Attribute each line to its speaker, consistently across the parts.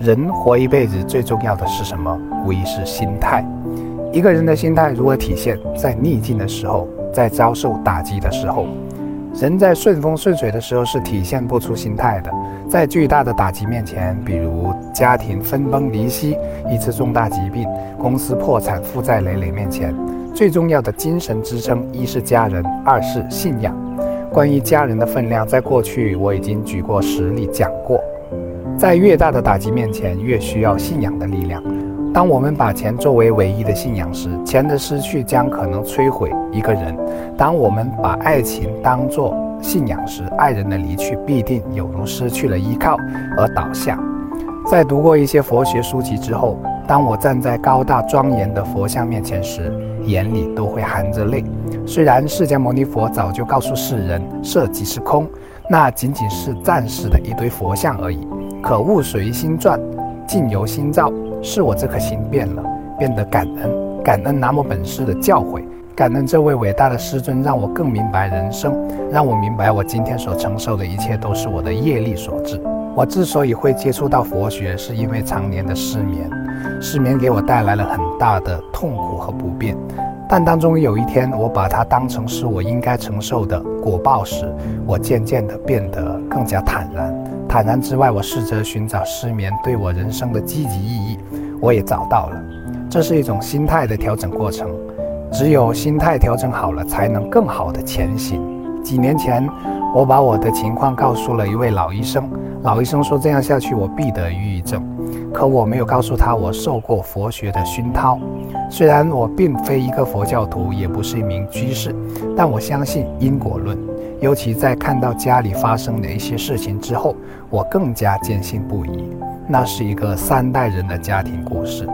Speaker 1: 人活一辈子最重要的是什么？无疑是心态。一个人的心态如何体现？在逆境的时候，在遭受打击的时候。人在顺风顺水的时候是体现不出心态的，在巨大的打击面前，比如家庭分崩离析、一次重大疾病、公司破产、负债累累面前，最重要的精神支撑一是家人，二是信仰。关于家人的分量，在过去我已经举过实例讲过，在越大的打击面前，越需要信仰的力量。当我们把钱作为唯一的信仰时，钱的失去将可能摧毁一个人；当我们把爱情当作信仰时，爱人的离去必定有如失去了依靠而倒下。在读过一些佛学书籍之后，当我站在高大庄严的佛像面前时，眼里都会含着泪。虽然释迦牟尼佛早就告诉世人，色即是空，那仅仅是暂时的一堆佛像而已。可物随心转，境由心造。是我这颗心变了，变得感恩，感恩南无本师的教诲，感恩这位伟大的师尊，让我更明白人生，让我明白我今天所承受的一切都是我的业力所致。我之所以会接触到佛学，是因为常年的失眠，失眠给我带来了很大的痛苦和不便。但当中有一天，我把它当成是我应该承受的果报时，我渐渐地变得更加坦然。坦然之外，我试着寻找失眠对我人生的积极意义，我也找到了。这是一种心态的调整过程，只有心态调整好了，才能更好的前行。几年前，我把我的情况告诉了一位老医生，老医生说这样下去我必得抑郁症，可我没有告诉他我受过佛学的熏陶。虽然我并非一个佛教徒，也不是一名居士，但我相信因果论。尤其在看到家里发生的一些事情之后，我更加坚信不疑。那是一个三代人的家庭故事，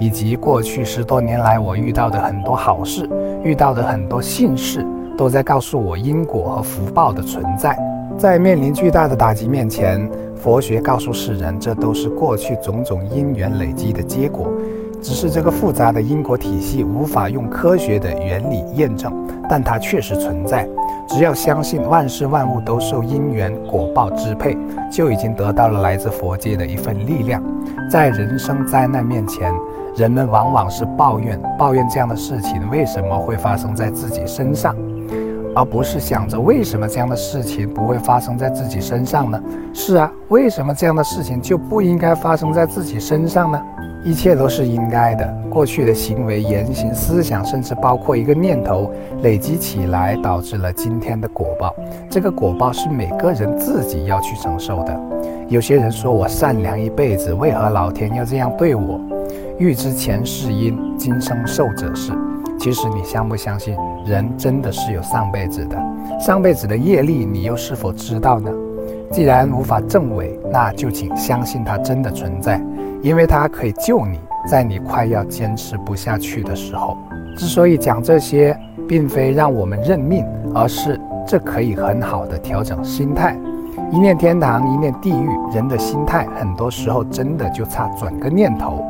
Speaker 1: 以及过去十多年来我遇到的很多好事，遇到的很多幸事，都在告诉我因果和福报的存在。在面临巨大的打击面前，佛学告诉世人，这都是过去种种因缘累积的结果。只是这个复杂的因果体系无法用科学的原理验证，但它确实存在。只要相信万事万物都受因缘果报支配，就已经得到了来自佛界的一份力量。在人生灾难面前，人们往往是抱怨抱怨这样的事情为什么会发生在自己身上，而不是想着为什么这样的事情不会发生在自己身上呢？是啊，为什么这样的事情就不应该发生在自己身上呢？一切都是应该的。过去的行为、言行、思想，甚至包括一个念头，累积起来，导致了今天的果报。这个果报是每个人自己要去承受的。有些人说我善良一辈子，为何老天要这样对我？欲知前世因，今生受者是。其实你相不相信，人真的是有上辈子的？上辈子的业力，你又是否知道呢？既然无法证伪，那就请相信它真的存在。因为它可以救你，在你快要坚持不下去的时候。之所以讲这些，并非让我们认命，而是这可以很好的调整心态。一念天堂，一念地狱，人的心态很多时候真的就差转个念头。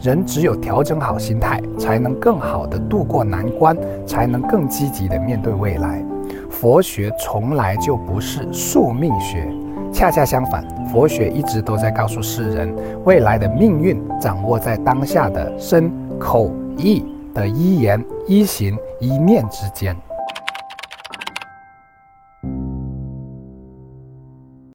Speaker 1: 人只有调整好心态，才能更好的度过难关，才能更积极的面对未来。佛学从来就不是宿命学。恰恰相反，佛学一直都在告诉世人，未来的命运掌握在当下的身、口、意的一言一行、一念之间。